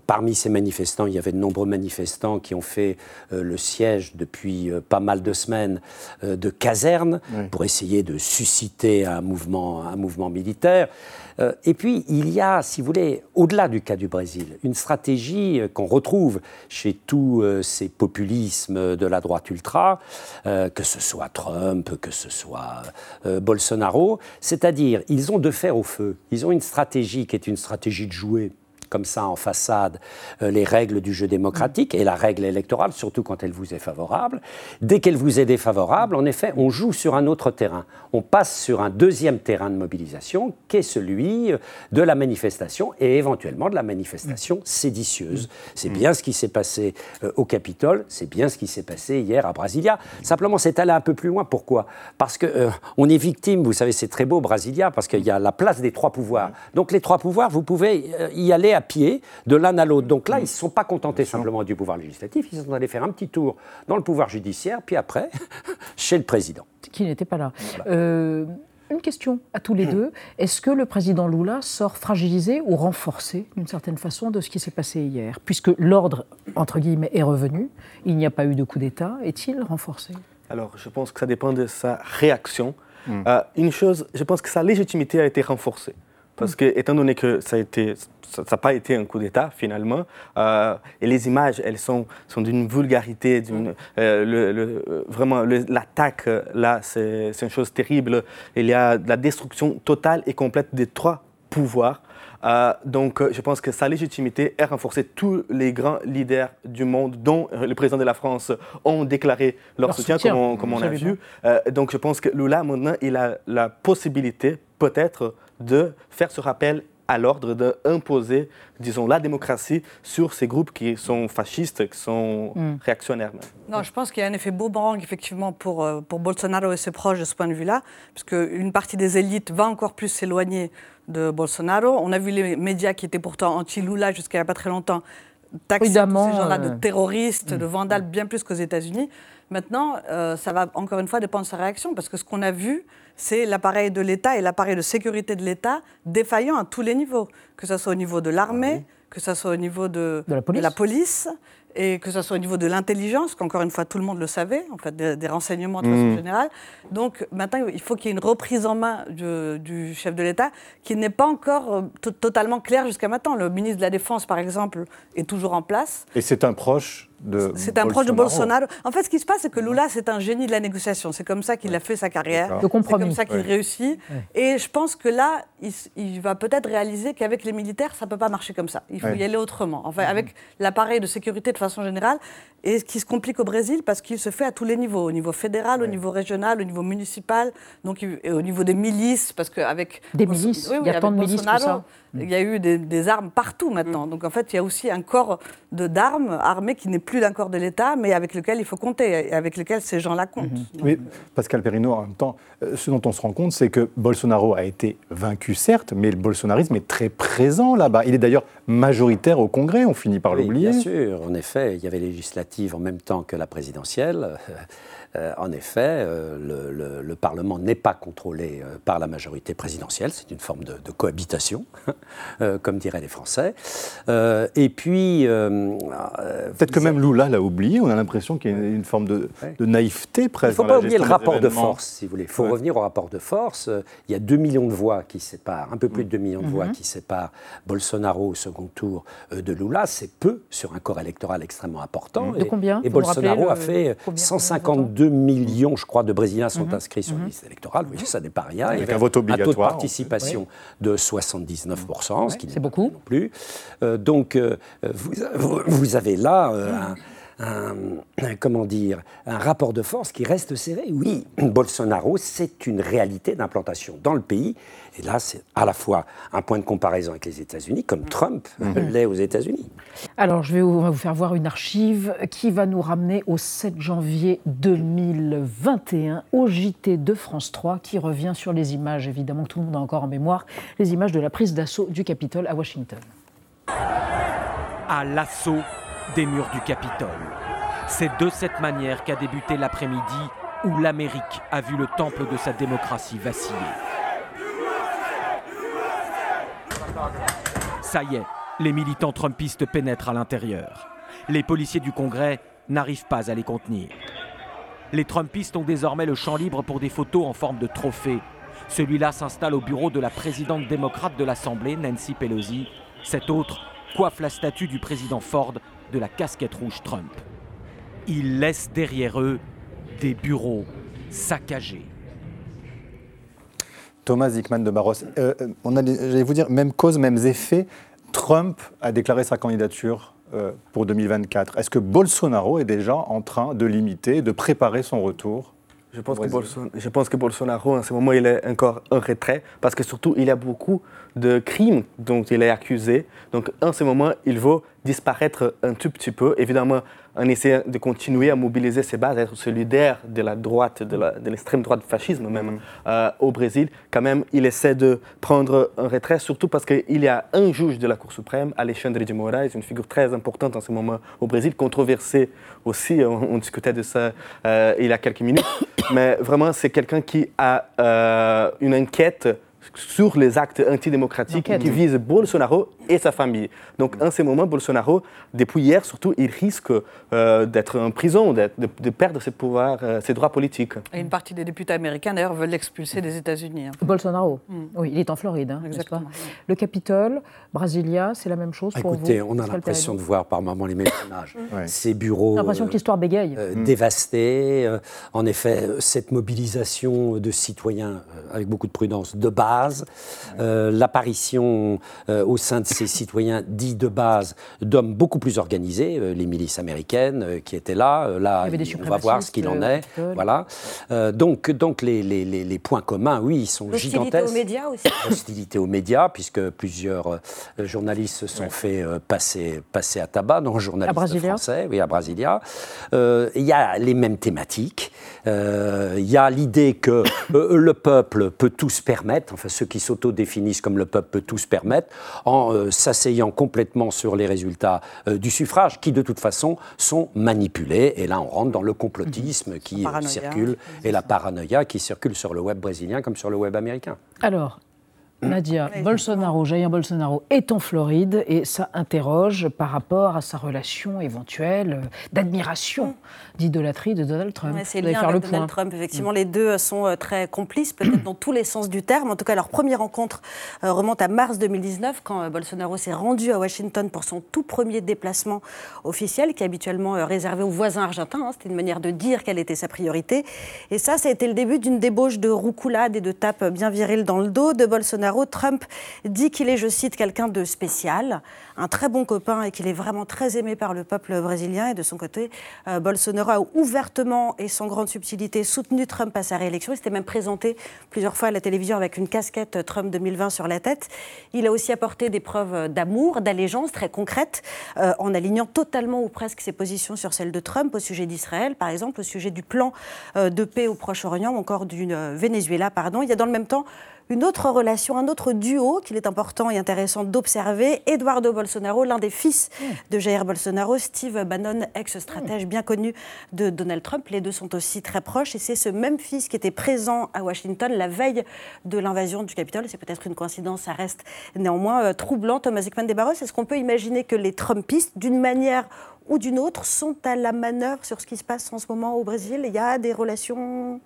parmi ces manifestants, il y avait de nombreux manifestants qui ont fait le siège depuis pas mal de semaines de casernes pour essayer de susciter un mouvement un mouvement militaire. Euh, et puis, il y a, si vous voulez, au-delà du cas du Brésil, une stratégie euh, qu'on retrouve chez tous euh, ces populismes de la droite ultra, que ce soit Trump, que ce soit Bolsonaro, c'est-à-dire, ils ont de fer au feu. Ils ont une stratégie qui est une stratégie de jouer comme ça en façade euh, les règles du jeu démocratique et la règle électorale, surtout quand elle vous est favorable. Dès qu'elle vous est défavorable, en effet, on joue sur un autre terrain. On passe sur un deuxième terrain de mobilisation qui est celui euh, de la manifestation et éventuellement de la manifestation séditieuse. C'est bien ce qui s'est passé euh, au Capitole, c'est bien ce qui s'est passé hier à Brasilia. Simplement, c'est allé un peu plus loin. Pourquoi? Parce que on est victime, vous savez, c'est très beau Brasilia, parce qu'il y a la place des trois pouvoirs. Donc les trois pouvoirs, vous pouvez y aller à pied de l'un à l'autre. Donc là, ils ne se sont pas contentés simplement du pouvoir législatif, ils sont allés faire un petit tour dans le pouvoir judiciaire, puis après, chez le président. Qui n'était pas là. Euh, une question à tous les deux. Est-ce que le président Lula sort fragilisé ou renforcé, d'une certaine façon, de ce qui s'est passé hier? Puisque l'ordre, entre guillemets, est revenu, il n'y a pas eu de coup d'État, est-il renforcé? Alors, je pense que ça dépend de sa réaction. Hmm. Euh, une chose, je pense que sa légitimité a été renforcée. Parce que, étant donné que ça n'a pas été un coup d'État finalement, euh, et les images, elles sont, sont d'une vulgarité, d'une, euh, le, vraiment l'attaque là, c'est, une chose terrible. Il y a la destruction totale et complète des trois pouvoirs. Euh, donc, je pense que sa légitimité est renforcée. Tous les grands leaders du monde, dont le président de la France, ont déclaré leur, soutien, comme on, comme on a vu. donc, je pense que Lula, maintenant, il a la possibilité, peut-être, de faire ce rappel à l'ordre d'imposer, disons, la démocratie sur ces groupes qui sont fascistes, qui sont hmm. réactionnaires. Non, je pense qu'il y a un effet boomerang, effectivement, pour, euh, pour Bolsonaro et ses proches de ce point de vue-là, parce qu'une partie des élites va encore plus s'éloigner de Bolsonaro. On a vu les médias qui étaient pourtant anti-Lula jusqu'à il n'y a pas très longtemps taxer ces gens-là de euh, terroristes, de hmm. vandales, bien plus qu'aux États-Unis. Maintenant, euh, ça va encore une fois dépendre de sa réaction, parce que ce qu'on a vu, c'est l'appareil de l'État et l'appareil de sécurité de l'État défaillant à tous les niveaux, que ce soit au niveau de l'armée, ah que ce soit au niveau de, la police et que ce soit au niveau de l'intelligence, qu'encore une fois tout le monde le savait, en fait, des, renseignements de façon mmh. générale. Donc maintenant, il faut qu'il y ait une reprise en main du, chef de l'État qui n'est pas encore euh, totalement claire jusqu'à maintenant. Le ministre de la Défense, par exemple, est toujours en place. Et c'est un proche c'est un proche de Bolsonaro. En fait, ce qui se passe, c'est que Lula, c'est un génie de la négociation. C'est comme ça qu'il a fait sa carrière. C'est comme ça qu'il réussit. Et je pense que là, il, va peut-être réaliser qu'avec les militaires, ça ne peut pas marcher comme ça. Il faut y aller autrement. Enfin, avec l'appareil de sécurité de façon générale, et ce qui se complique au Brésil parce qu'il se fait à tous les niveaux, au niveau fédéral, au niveau régional, au niveau municipal, donc et au niveau des milices, parce qu'avec des milices, il y a tant de milices pour ça. Il y a eu des, armes partout maintenant. Mm. Donc en fait, il y a aussi un corps d'armes armées qui n'est plus d'un corps de l'État, mais avec lequel il faut compter, et avec lequel ces gens-là comptent. Mm-hmm. Oui, Pascal Perrino, en même temps, euh, ce dont on se rend compte, c'est que Bolsonaro a été vaincu, certes, mais le bolsonarisme est très présent là-bas. Il est d'ailleurs majoritaire au Congrès, on finit par l'oublier. Bien sûr, en effet, il y avait législative en même temps que la présidentielle. Euh, en effet, euh, le, Parlement n'est pas contrôlé euh, par la majorité présidentielle, c'est une forme de, cohabitation, comme diraient les Français. et puis... Peut-être que même Lula l'a oublié, on a l'impression qu'il y a une forme de, naïveté presque. Il ne faut pas oublier le rapport de force, si vous voulez. Il faut revenir au rapport de force. Il y a 2 millions de voix qui séparent, un peu plus de 2 millions de voix mhm. qui séparent Bolsonaro au second tour de Lula. C'est peu sur un corps électoral extrêmement important. De combien Et Bolsonaro a fait 152 2 millions, je crois, de Brésiliens sont mhm. inscrits sur la mhm. liste électorale. Vous voyez, ça n'est pas rien. Avec un vote obligatoire. Un taux de participation de 79%, ce qui n'est beaucoup non plus. Euh, donc, euh, vous, vous, avez là euh, un un, comment dire, un rapport de force qui reste serré. Oui, Bolsonaro, c'est une réalité d'implantation dans le pays. Et là, c'est à la fois un point de comparaison avec les États-Unis, comme Trump mhm. l'est aux États-Unis. Alors, je vais vous, vous faire voir une archive qui va nous ramener au 7 janvier 2021, au JT de France 3, qui revient sur les images, évidemment, tout le monde a encore en mémoire, les images de la prise d'assaut du Capitole à Washington. À l'assaut des murs du Capitole. C'est de cette manière qu'a débuté l'après-midi où l'Amérique a vu le temple de sa démocratie vaciller. Ça y est, les militants trumpistes pénètrent à l'intérieur. Les policiers du Congrès n'arrivent pas à les contenir. Les Trumpistes ont désormais le champ libre pour des photos en forme de trophée Celui-là s'installe au bureau de la présidente démocrate de l'Assemblée, Nancy Pelosi. Cet autre coiffe la statue du président Ford de la casquette rouge Trump. Ils laissent derrière eux des bureaux saccagés. Thomas Zickman de Barros, euh, on a, j'allais vous dire, même cause, mêmes effets. Trump a déclaré sa candidature euh, pour 2024. Est-ce que Bolsonaro est déjà en train de limiter, de préparer son retour? Je pense, que Bolsonaro, je pense que Bolsonaro, en ce moment, il est encore en retrait parce que surtout, il y a beaucoup de crimes dont il est accusé. Donc, en ce moment, il veut disparaître un tout petit peu. Évidemment, en essayant de continuer à mobiliser ses bases, être solidaire de la droite, de l'extrême droite du fascisme même mm. euh, au Brésil, quand même, il essaie de prendre un retrait, surtout parce qu'il y a un juge de la Cour suprême, Alexandre de Moraes, une figure très importante en ce moment au Brésil, controversé aussi, on, discutait de ça euh, il y a quelques minutes, mais vraiment c'est quelqu'un qui a euh, une enquête sur les actes antidémocratiques qui visent Bolsonaro et sa famille. Donc, en ce moment, Bolsonaro, depuis hier surtout, il risque euh, d'être en prison, de, perdre ses pouvoirs, euh, ses droits politiques. Et une partie des députés américains, d'ailleurs, veulent l'expulser des États-Unis. Hein. Bolsonaro, mm. oui, il est en Floride, hein, Exactement. Le Capitole, Brasilia, c'est la même chose pour Écoutez, on a l'impression de voir par moments les mêmes images. Ces bureaux. l'impression que l'histoire bégaye. Euh, mm. Dévastés. en effet, cette mobilisation de citoyens, avec beaucoup de prudence, de base, l'apparition au sein de ces citoyens dits de base d'hommes beaucoup plus organisés, euh, les milices américaines euh, qui étaient là. Euh, là, on va voir ce qu'il en est. Voilà. donc, donc les, les, les, points communs, oui, ils sont gigantesques. L'hostilité aux médias aussi. L'hostilité aux médias, puisque plusieurs journalistes se sont fait passer, passer à tabac, dont journalistes français, oui, à Brasilia. Il y a les mêmes thématiques. Il y a l'idée que le peuple peut tout se permettre, enfin ceux qui s'autodéfinissent comme le peuple peut tout se permettre, en s'asseyant complètement sur les résultats euh, du suffrage, qui de toute façon sont manipulés. Et là, on rentre dans le complotisme qui circule et la paranoïa qui circule sur le web brésilien comme sur le web américain. Alors, Nadia, Bolsonaro, Jair Bolsonaro est en Floride et ça interroge par rapport à sa relation éventuelle euh, d'admiration, d'idolâtrie de Donald Trump. c'est lié avec Donald Trump, effectivement. Mm. Les deux sont euh, très complices, peut-être dans tous les sens du terme. En tout cas, leur première rencontre euh, remonte à mars 2019, quand Bolsonaro s'est rendu à Washington pour son tout premier déplacement officiel, qui est habituellement réservé aux voisins argentins. Hein. C'était une manière de dire quelle était sa priorité. Et ça, ça a été le début d'une débauche de roucoulade et de tapes bien viriles dans le dos de Bolsonaro Trump dit qu'il est, je cite, quelqu'un de spécial, un très bon copain et qu'il est vraiment très aimé par le peuple brésilien. Et de son côté, euh, Bolsonaro a ouvertement et sans grande subtilité soutenu Trump à sa réélection. Il s'était même présenté plusieurs fois à la télévision avec une casquette Trump 2020 sur la tête. Il a aussi apporté des preuves d'amour, d'allégeance très concrètes, euh, en alignant totalement ou presque ses positions sur celles de Trump au sujet d'Israël, par exemple, au sujet du plan euh, de paix au Proche-Orient ou encore du Venezuela. Pardon. Il y a dans le même temps une autre relation, un autre duo qu'il est important et intéressant d'observer. Eduardo Bolsonaro, l'un des fils de Jair Bolsonaro, Steve Bannon, ex-stratège bien connu de Donald Trump. Les deux sont aussi très proches et c'est ce même fils qui était présent à Washington la veille de l'invasion du Capitole. C'est peut-être une coïncidence, ça reste néanmoins euh, troublant. Thomas Hickman Barros, est-ce qu'on peut imaginer que les Trumpistes, d'une manière ou d'une autre, sont à la manœuvre sur ce qui se passe en ce moment au Brésil? Il y a des relations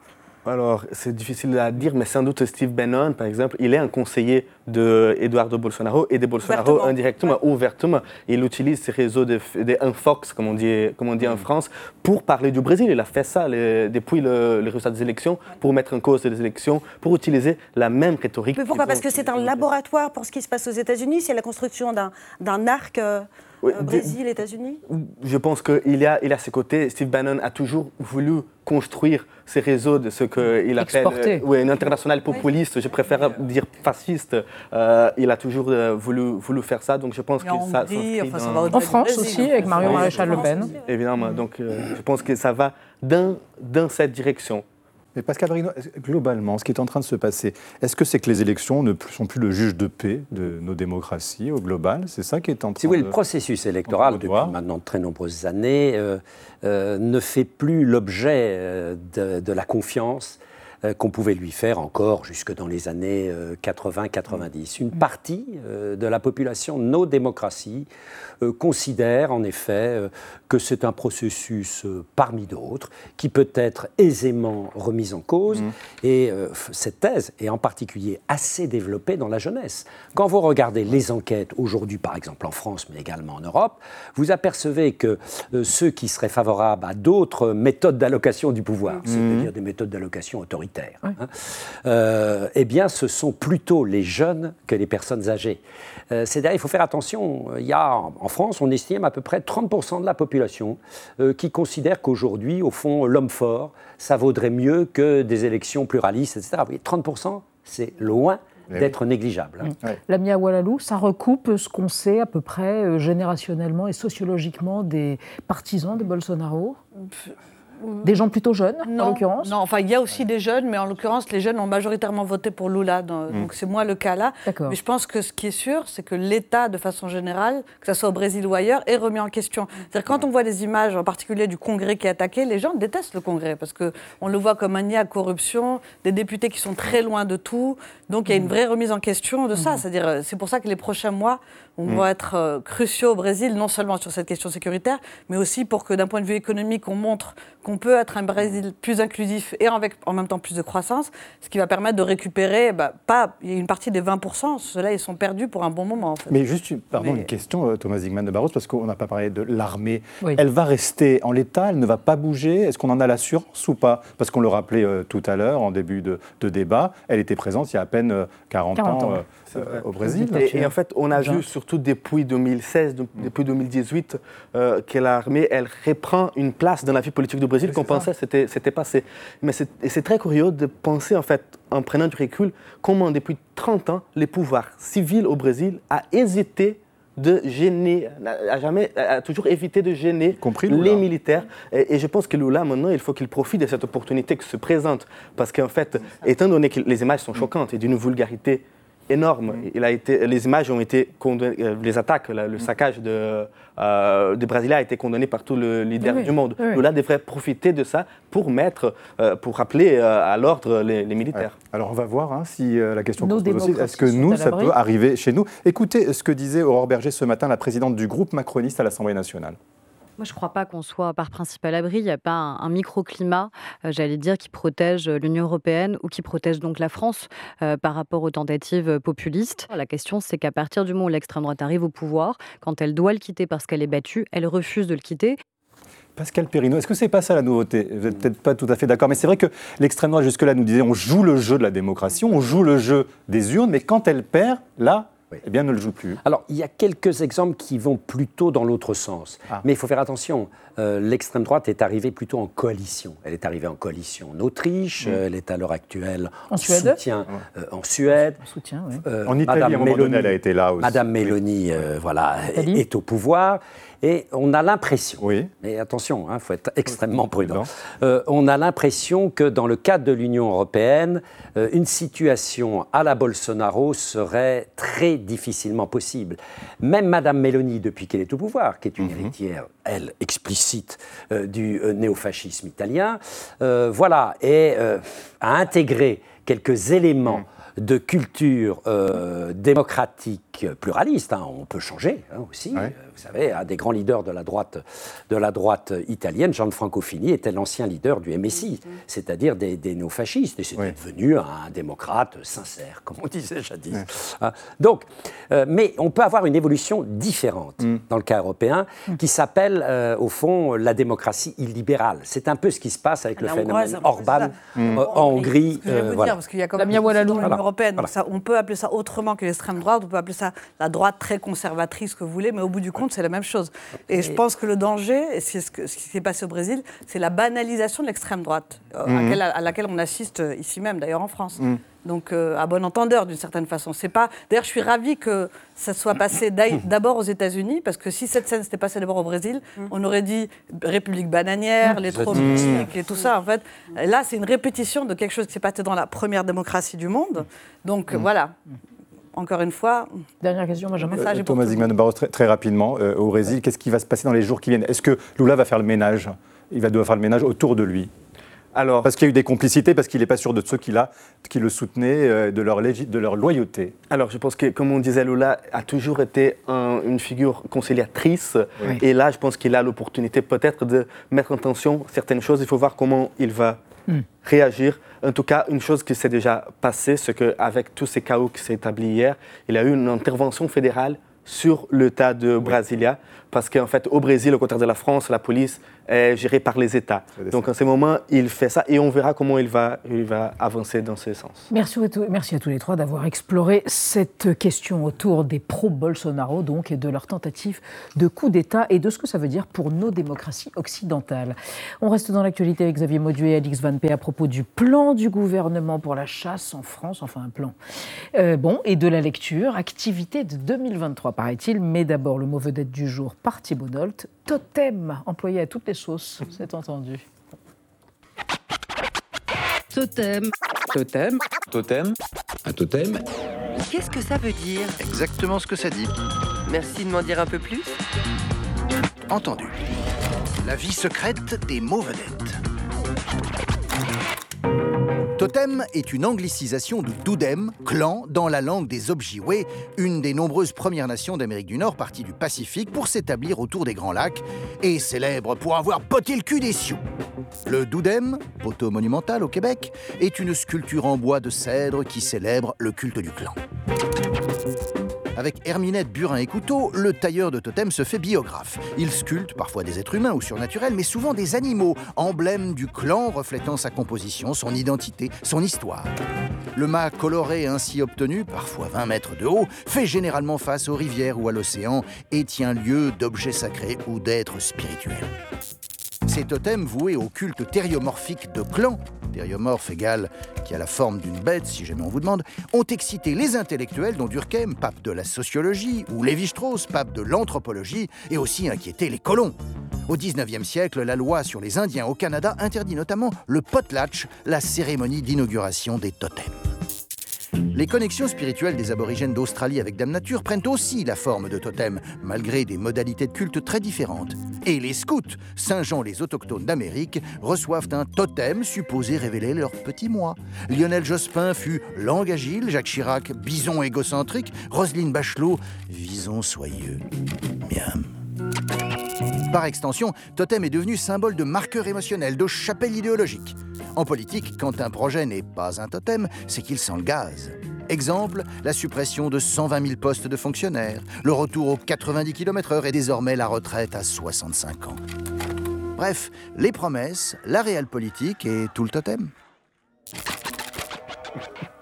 alors, c'est difficile à dire, mais sans doute Steve Bannon, par exemple, il est un conseiller de Eduardo Bolsonaro et de Bolsonaro indirectement, ouvertement. Il utilise ces réseaux de, de Fox, comme on dit, comme on dit en mm. France, pour parler du Brésil. Il a fait ça depuis le, les résultats des élections, pour mettre en cause les élections, pour utiliser la même rhétorique. Mais pourquoi Parce que c'est un laboratoire pour ce qui se passe aux États-Unis. C'est la construction d'un arc. Euh, euh, Brésil, États-Unis Je pense qu'il a, il a ses côtés. Steve Bannon a toujours voulu construire ses réseaux de ce qu'il appelle euh, oui, un international populiste, je préfère dire fasciste. Euh, il a toujours voulu, voulu faire ça, donc je pense que ça En France aussi, avec Marion Maréchal Le Pen. Évidemment, donc je pense que ça va dans, dans cette direction. Mais Pascal Brino, globalement, ce qui est en train de se passer, est-ce que c'est que les élections ne sont plus le juge de paix de nos démocraties au global? C'est ça qui est en train si oui, le processus électoral, depuis maintenant de très nombreuses années, euh, euh, ne fait plus l'objet euh, de, la confiance euh, qu'on pouvait lui faire encore jusque dans les années 80-90. Une partie de la population de nos démocraties considère en effet que c'est un processus parmi d'autres qui peut être aisément remis en cause. Mmh. Et cette thèse est en particulier assez développée dans la jeunesse. Quand vous regardez les enquêtes aujourd'hui, par exemple en France, mais également en Europe, vous apercevez que ceux qui seraient favorables à d'autres méthodes d'allocation du pouvoir, mmh. c'est-à-dire des méthodes d'allocation autoritaires, hein, euh, eh bien, ce sont plutôt les jeunes que les personnes âgées. Euh, c'est-à-dire, il faut faire attention. Il y a, en France, on estime à peu près 30% de la population euh, qui considère qu'aujourd'hui, au fond, l'homme fort, ça vaudrait mieux que des élections pluralistes, etc. Vous voyez, 30%, c'est loin eh d'être négligeable. Hein. Lamia Walalou, ça recoupe ce qu'on sait à peu près générationnellement et sociologiquement des partisans de Bolsonaro? Des gens plutôt jeunes, en l'occurrence Non, enfin, il y a aussi des jeunes, mais en l'occurrence, les jeunes ont majoritairement voté pour Lula. Mm. Donc, c'est moins le cas là. Mais je pense que ce qui est sûr, c'est que l'État, de façon générale, que ce soit au Brésil ou ailleurs, est remis en question. C'est-à-dire, quand on voit des images, en particulier du Congrès qui est attaqué, les gens détestent le Congrès parce qu'on le voit comme un nid à corruption, des députés qui sont très loin de tout. Donc, il y a une mm. vraie remise en question de ça. Mm. C'est-à-dire, euh, c'est pour ça que les prochains mois vont être euh, cruciaux au Brésil, non seulement sur cette question sécuritaire, mais aussi pour que, d'un point de vue économique, on montre qu'on peut être un Brésil plus inclusif et avec en même temps plus de croissance, ce qui va permettre de récupérer, bah, pas, il y a une partie des 20%, ceux-là, ils sont perdus pour un bon moment. En fait. Mais juste, une, pardon, une question, euh, Thomas Zigman de Barros, parce qu'on n'a pas parlé de l'armée. Elle va rester en l'état, elle ne va pas bouger. Est-ce qu'on en a l'assurance ou pas? Parce qu'on le rappelait euh, tout à l'heure, en début de, débat, elle était présente il y a à peine 40, 40 ans. Euh, au Brésil. Et, en fait, on a vu surtout depuis 2016, depuis 2018, euh, que l'armée, elle reprend une place dans la vie politique du Brésil qu'on pensait c'était, c'était passé. Mais c'est, très curieux de penser, en fait, en prenant du recul, comment depuis 30 ans, les pouvoirs civils au Brésil a hésité de gêner, a, jamais, a toujours évité de gêner les militaires. Et, je pense que Lula, maintenant, il faut qu'il profite de cette opportunité qui se présente. Parce qu'en fait, étant donné que les images sont choquantes et d'une vulgarité énorme. Mm. Il a été, les images ont été condamnées, euh, les attaques, le mm. saccage de, euh, de Brasilia a été condamné par tous les leaders du monde. Lula devrait profiter de ça pour mettre, euh, pour rappeler à l'ordre les, militaires. Alors on va voir hein, si la question pose aussi, est-ce que nous, ça peut arriver chez nous? Écoutez ce que disait Aurore Berger ce matin, la présidente du groupe macroniste à l'Assemblée nationale. Moi, je ne crois pas qu'on soit par principe à l'abri. Il n'y a pas un, microclimat, euh, j'allais dire, qui protège l'Union européenne ou qui protège donc la France euh, par rapport aux tentatives populistes. La question, c'est qu'à partir du moment où l'extrême droite arrive au pouvoir, quand elle doit le quitter parce qu'elle est battue, elle refuse de le quitter. Pascal Perrino, est-ce que c'est pas ça la nouveauté? Vous n'êtes peut-être pas tout à fait d'accord, mais c'est vrai que l'extrême droite jusque-là nous disait on joue le jeu de la démocratie, on joue le jeu des urnes, mais quand elle perd, là, eh bien, ne le joue plus. Alors, il y a quelques exemples qui vont plutôt dans l'autre sens. Ah. Mais il faut faire attention. Euh, l'extrême droite est arrivée plutôt en coalition. Elle est arrivée en coalition en Autriche. elle est à l'heure actuelle en, soutien euh, en Suède. En soutien, oui. Euh, en Italie, Madame à un moment donné, elle a été là aussi. Madame Mélanie, voilà, est, au pouvoir. Et on a l'impression, oui. mais attention, il hein, faut être extrêmement prudent, euh, on a l'impression que dans le cadre de l'Union européenne, euh, une situation à la Bolsonaro serait très difficilement possible. Même Madame Meloni, depuis qu'elle est au pouvoir, qui est une mhm. héritière, elle, explicite euh, du néofascisme italien, voilà, et a intégré quelques éléments mhm. de culture démocratique pluraliste. Hein. on peut changer hein, aussi vous savez, un des grands leaders de la droite, de la droite italienne, Gianfranco Fini, était l'ancien leader du MSI, mm-hmm. c'est-à-dire des, des néofascistes. Et c'était devenu un démocrate sincère, comme on disait jadis. Hein. Donc, euh, mais on peut avoir une évolution différente mm. dans le cas européen, mm. qui s'appelle, euh, au fond, la démocratie illibérale. C'est un peu ce qui se passe avec le phénomène Orban euh, en Hongrie. voilà. parce qu'il y a quand même l'Union européenne. on peut appeler ça autrement que l'extrême droite, on peut appeler ça la droite très conservatrice que vous voulez, mais au bout du compte, c'est la même chose. Et, je pense que le danger, et c'est ce, qui s'est passé au Brésil, c'est la banalisation de l'extrême droite, euh, mhm. à, laquelle, on assiste euh, ici même, d'ailleurs en France. Mhm. Donc, euh, à bon entendeur, d'une certaine façon. C'est pas. D'ailleurs, je suis ravie que ça soit passé d'abord aux États-Unis, parce que si cette scène s'était passée d'abord au Brésil, mhm. on aurait dit République bananière, les trop et tout ça. En fait, là, c'est une répétition de quelque chose qui s'est passé dans la première démocratie du monde. Donc, voilà encore une fois. Dernière question, Benjamin. Euh, Thomas Zygmunt Barros, très, très rapidement, euh, au Brésil, qu'est-ce qui va se passer dans les jours qui viennent? Est-ce que Lula va faire le ménage? Il va devoir faire le ménage autour de lui Alors, parce qu'il y a eu des complicités, parce qu'il n'est pas sûr de ceux qui, qui le soutenaient, euh, de, leur de leur loyauté. Alors, je pense que, comme on disait, Lula a toujours été une figure conciliatrice. Et là, je pense qu'il a l'opportunité peut-être de mettre en tension certaines choses. Il faut voir comment il va hmm. réagir. En tout cas, une chose qui s'est déjà passée, c'est qu'avec tous ces chaos qui s'est établi hier, il y a eu une intervention fédérale sur l'État de Brasilia, parce qu'en fait, au Brésil, au contraire de la France, la police géré par les États. Donc en ce moment, il fait ça et on verra comment il va, il va avancer dans ce sens. Merci à, tous, merci à tous les trois d'avoir exploré cette question autour des pro-Bolsonaro donc, et de leur tentative de coup d'État et de ce que ça veut dire pour nos démocraties occidentales. On reste dans l'actualité avec Xavier Mauduet et Alix Van P à propos du plan du gouvernement pour la chasse en France, enfin un plan. Euh, bon, et de la lecture, activité de 2023 paraît-il, mais d'abord le mot vedette du jour par Thibault totem employé à toutes les sauces, c'est entendu. Totem. Totem. Totem. Un totem. Qu'est-ce que ça veut dire? Exactement ce que ça dit. Merci de m'en dire un peu plus. Entendu. La vie secrète des mots vedettes. Totem est une anglicisation de Dudem, clan, dans la langue des Ojibwe, une des nombreuses Premières Nations d'Amérique du Nord parties du Pacifique pour s'établir autour des Grands Lacs et célèbre pour avoir poté le cul des Sioux. Le Dudem, poteau monumental au Québec, est une sculpture en bois de cèdre qui célèbre le culte du clan. Avec Herminette, Burin et Couteau, le tailleur de totem se fait biographe. Il sculpte parfois des êtres humains ou surnaturels, mais souvent des animaux, emblèmes du clan reflétant sa composition, son identité, son histoire. Le mât coloré ainsi obtenu, parfois 20 mètres de haut, fait généralement face aux rivières ou à l'océan et tient lieu d'objets sacrés ou d'êtres spirituels. Ces totems voués au culte thériomorphique de clan, thériomorphe égale qui a la forme d'une bête, si jamais on vous demande, ont excité les intellectuels dont Durkheim, pape de la sociologie, ou Lévi-Strauss, pape de l'anthropologie, et aussi inquiété les colons. Au XIXe siècle, la loi sur les Indiens au Canada interdit notamment le potlatch, la cérémonie d'inauguration des totems. Les connexions spirituelles des aborigènes d'Australie avec Dame Nature prennent aussi la forme de totems, malgré des modalités de culte très différentes. Et les scouts, Saint-Jean les autochtones d'Amérique, reçoivent un totem supposé révéler leur petit moi. Lionel Jospin fut langue agile, Jacques Chirac, bison égocentrique, Roselyne Bachelot, vison soyeux. Miam. Par extension, totem est devenu symbole de marqueur émotionnel, de chapelle idéologique. En politique, quand un projet n'est pas un totem, c'est qu'il sent le gaz. Exemple, la suppression de 120 000 postes de fonctionnaires, le retour aux 90 km/h et désormais la retraite à 65 ans. Bref, les promesses, la réelle politique et tout le totem.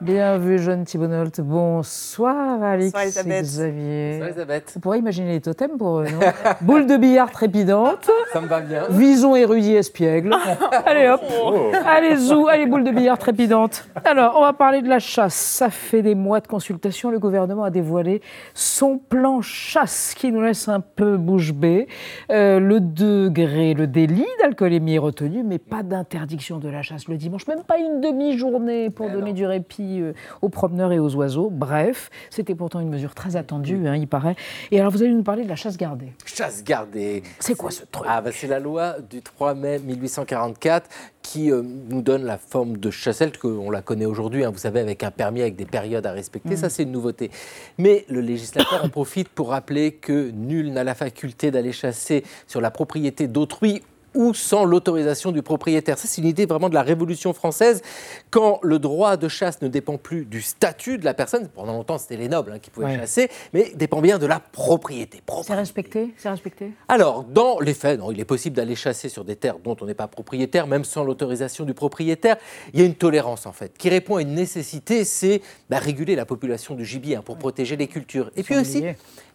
Bien vu, jeune Thibonolt. Bonsoir, Alix Bonsoir, Elisabeth. Xavier. Bonsoir, Elisabeth. On pourrait imaginer les totems pour eux, non Boule de billard trépidante. Ça me va bien. Vison érudit espiègle. allez hop. Oh. Allez, zou. Allez, boule de billard trépidante. Alors, on va parler de la chasse. Ça fait des mois de consultation. Le gouvernement a dévoilé son plan chasse qui nous laisse un peu bouche bée. Euh, le degré, le délit d'alcoolémie est retenu, mais pas d'interdiction de la chasse le dimanche. Même pas une demi-journée pour donner du répit euh, aux promeneurs et aux oiseaux. Bref, c'était pourtant une mesure très attendue, hein, il paraît. Et alors, vous allez nous parler de la chasse gardée. Chasse gardée. C'est quoi ce truc? Ah, bah, C'est la loi du 3 mai 1844 qui euh, nous donne la forme de chasselle qu'on la connaît aujourd'hui, hein, vous savez, avec un permis, avec des périodes à respecter. Mm. Ça, c'est une nouveauté. Mais le législateur en profite pour rappeler que nul n'a la faculté d'aller chasser sur la propriété d'autrui ou sans l'autorisation du propriétaire. Ça, c'est une idée vraiment de la Révolution française, quand le droit de chasse ne dépend plus du statut de la personne, pendant longtemps c'était les nobles hein, qui pouvaient chasser, mais dépend bien de la propriété. C'est respecté C'est respecté Alors, dans les faits, non, il est possible d'aller chasser sur des terres dont on n'est pas propriétaire, même sans l'autorisation du propriétaire. Il y a une tolérance, en fait, qui répond à une nécessité, c'est bah, réguler la population du gibier hein, pour protéger les cultures. Et puis aussi,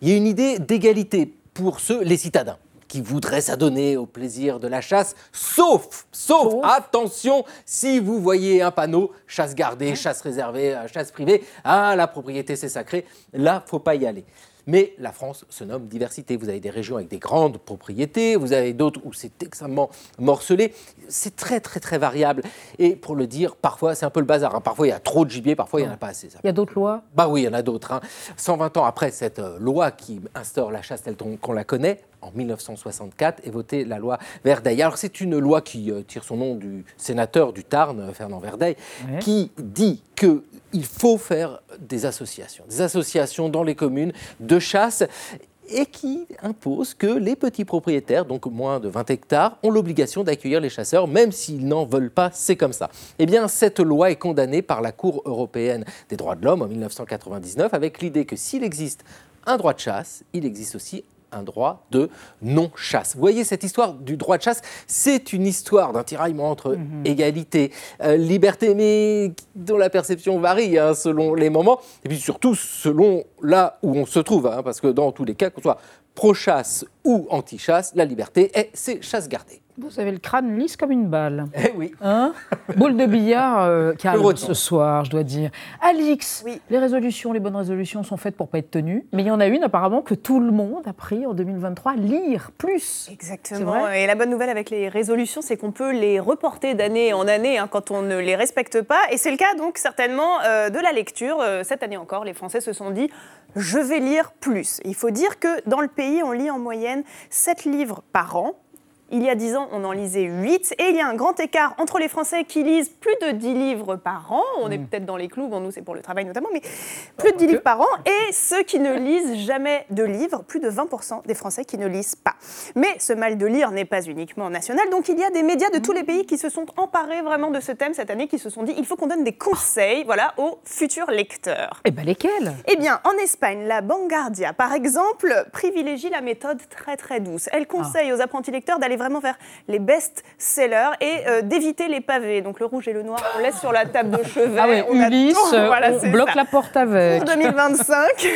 il y a une idée d'égalité pour ceux, les citadins qui voudraient s'adonner au plaisir de la chasse, sauf, sauf, attention, si vous voyez un panneau chasse gardée, chasse réservée, euh, chasse privée, ah la propriété c'est sacré, là faut pas y aller. Mais la France se nomme diversité. Vous avez des régions avec des grandes propriétés, vous avez d'autres où c'est extrêmement morcelé. C'est très, très, très variable. Et pour le dire, parfois, c'est un peu le bazar. Hein. Parfois, il y a trop de gibier, parfois, il n'y en a pas assez. Il y a d'autres lois? Bah oui, il y en a d'autres. 120 hein. ans après cette euh, loi qui instaure la chasse telle qu'on la connaît, en 1964 et voté la loi Verdeil. Alors c'est une loi qui euh, tire son nom du sénateur du Tarn, Fernand Verdeil, qui dit qu'il faut faire des associations, des associations dans les communes de chasse et qui impose que les petits propriétaires, donc moins de 20 hectares, ont l'obligation d'accueillir les chasseurs, même s'ils n'en veulent pas, c'est comme ça. Eh bien, cette loi est condamnée par la Cour européenne des droits de l'homme en 1999, avec l'idée que s'il existe un droit de chasse, il existe aussi un droit de non-chasse. Vous voyez, cette histoire du droit de chasse, c'est une histoire d'un tiraillement entre mhm. égalité, euh, liberté, mais dont la perception varie hein, selon les moments, et puis surtout selon là où on se trouve, hein, parce que dans tous les cas, qu'on soit pro-chasse ou anti-chasse, la liberté, est, c'est chasse gardée. Vous avez le crâne lisse comme une balle. Eh oui. Hein Boule de billard euh, calme ce soir, je dois dire. Alix, oui. les résolutions, les bonnes résolutions sont faites pour pas être tenues. Mais il y en a une apparemment que tout le monde a pris en 2023, lire plus. Exactement. Et la bonne nouvelle avec les résolutions, c'est qu'on peut les reporter d'année en année hein, quand on ne les respecte pas. Et c'est le cas donc certainement euh, de la lecture. Euh, cette année encore, les Français se sont dit je vais lire plus. Il faut dire que dans le pays, on lit en moyenne 7 livres par an. Il y a 10 ans, on en lisait 8. Et il y a un grand écart entre les Français qui lisent plus de 10 livres par an. On est mm. peut-être dans les clous, bon, nous c'est pour le travail notamment, mais plus de 10 livres par an. Et ceux qui ne lisent jamais de livres, plus de 20% des Français qui ne lisent pas. Mais ce mal de lire n'est pas uniquement national. Donc il y a des médias de tous les pays qui se sont emparés vraiment de ce thème cette année, qui se sont dit il faut qu'on donne des conseils voilà, aux futurs lecteurs. Et eh bien lesquels? Eh bien, en Espagne, la Vanguardia, par exemple, privilégie la méthode très très douce. Elle conseille ah. aux apprentis lecteurs d'aller vraiment vers les best-sellers et euh, d'éviter les pavés. Donc le rouge et le noir, on laisse sur la table de chevet. Ah on Ulysse, on bloque la porte avec. Pour 2025,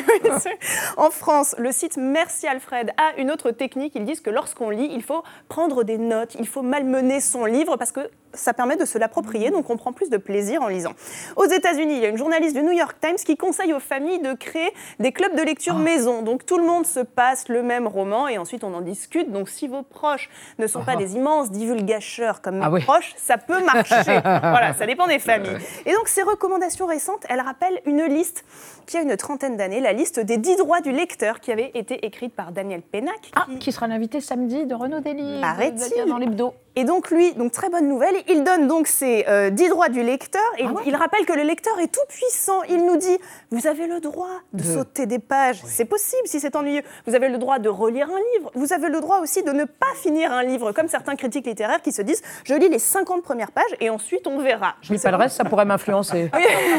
en France, le site Merci Alfred a une autre technique. Ils disent que lorsqu'on lit, il faut prendre des notes, il faut malmener son livre parce que ça permet de se l'approprier, donc on prend plus de plaisir en lisant. Aux États-Unis, il y a une journaliste du New York Times qui conseille aux familles de créer des clubs de lecture ah. maison. Donc tout le monde se passe le même roman et ensuite on en discute. Donc si vos proches ne sont pas ah. des immenses divulgateurs comme mes ah proches, ça peut marcher. voilà, ça dépend des familles. Et donc ces recommandations récentes, elles rappellent une liste qui a une trentaine d'années, la liste des 10 droits du lecteur qui avait été écrite par Daniel Pénac. Qui, ah, qui sera l'invité samedi de Renaud Dely. Arrête-t-il dans l'hebdo. Et donc lui, donc très bonne nouvelle, il donne donc ses euh, 10 droits du lecteur et ah il rappelle que le lecteur est tout puissant. Il nous dit vous avez le droit de, sauter des pages, c'est possible si c'est ennuyeux. Vous avez le droit de relire un livre. Vous avez le droit aussi de ne pas finir un livre, comme certains critiques littéraires qui se disent je lis les 50 premières pages et ensuite on verra. Je lis pas le reste, ça pourrait m'influencer.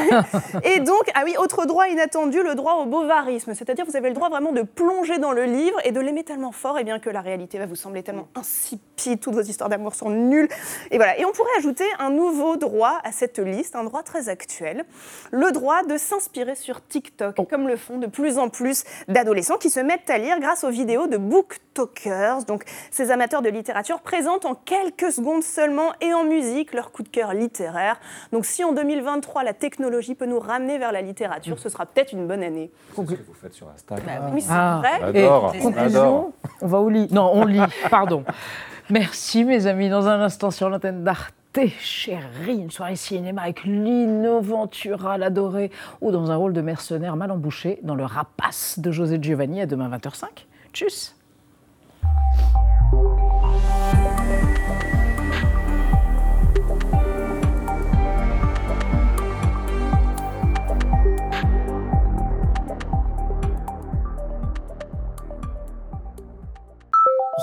et donc ah oui, autre droit inattendu, le droit au bovarisme, c'est-à-dire vous avez le droit vraiment de plonger dans le livre et de l'aimer tellement fort et bien que la réalité va vous sembler tellement insipide, toutes vos histoires d'amour sont nulles. Et voilà. Et on pourrait ajouter un nouveau droit à cette liste, un droit très actuel, le droit de s'inspirer sur TikTok, oh. comme le font de plus en plus d'adolescents qui se mettent à lire grâce aux vidéos de booktokers. Donc, ces amateurs de littérature présentent en quelques secondes seulement et en musique leur coup de cœur littéraire. Donc, si en 2023 la technologie peut nous ramener vers la littérature, ce sera peut-être une bonne année. C'est ce que vous faites sur Instagram. Bah oui, c'est ah. vrai. J'adore. Conclusion, on va au lit. Non, on lit, pardon. Merci mes amis. Dans un instant sur l'antenne d'Arte, chérie, une soirée cinéma avec Lino Ventura, l'adoré, ou dans un rôle de mercenaire mal embouché dans le rapace de José Giovanni à demain 20h05. Tchuss